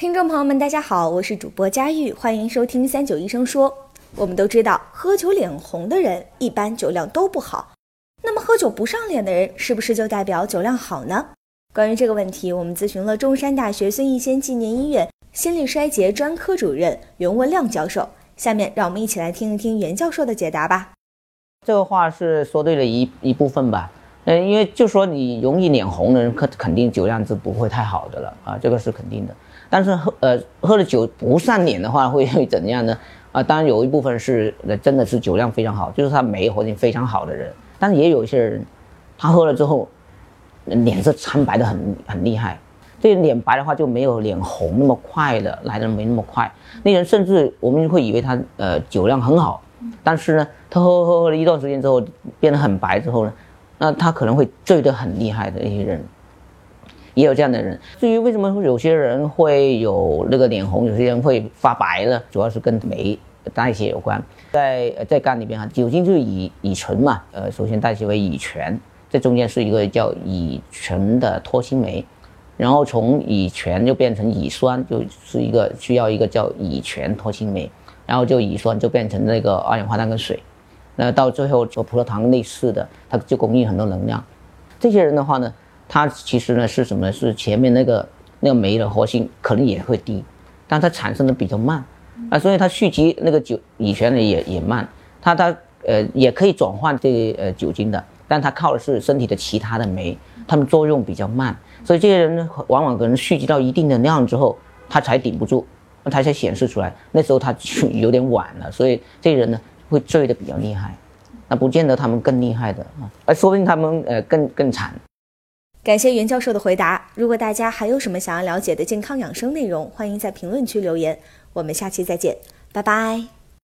听众朋友们，大家好，我是主播佳玉，欢迎收听三九医生说。我们都知道，喝酒脸红的人一般酒量都不好。那么，喝酒不上脸的人是不是就代表酒量好呢？关于这个问题，我们咨询了中山大学孙逸仙纪念医院心力衰竭专科主任袁文亮教授。下面让我们一起来听一听袁教授的解答吧。这个话是说对了一一部分吧。嗯，因为就说你容易脸红的人，肯肯定酒量是不会太好的了啊，这个是肯定的。但是喝呃喝了酒不上脸的话，会会怎样呢？啊，当然有一部分是真的是酒量非常好，就是他酶活性非常好的人。但是也有一些人，他喝了之后，脸色苍白的很很厉害。这脸白的话就没有脸红那么快的来的没那么快。那人甚至我们会以为他呃酒量很好，但是呢，他喝喝喝了一段时间之后变得很白之后呢，那他可能会醉得很厉害的一些人。也有这样的人。至于为什么有些人会有那个脸红，有些人会发白呢？主要是跟酶代谢有关。在在肝里边啊，酒精就是乙乙醇嘛，呃，首先代谢为乙醛，这中间是一个叫乙醇的脱氢酶，然后从乙醛就变成乙酸，就是一个需要一个叫乙醛脱氢酶，然后就乙酸就变成那个二氧化碳跟水，那到最后做葡萄糖类似的，它就供应很多能量。这些人的话呢？它其实呢是什么？是前面那个那个酶的活性可能也会低，但它产生的比较慢啊，所以它蓄积那个酒乙醛呢也也慢。它它呃也可以转换这呃酒精的，但它靠的是身体的其他的酶，它们作用比较慢。所以这些人呢，往往可能蓄积到一定的量之后，他才顶不住，那他才显示出来。那时候他就有点晚了，所以这些人呢会醉的比较厉害。那不见得他们更厉害的啊，而说不定他们呃更更惨。感谢袁教授的回答。如果大家还有什么想要了解的健康养生内容，欢迎在评论区留言。我们下期再见，拜拜。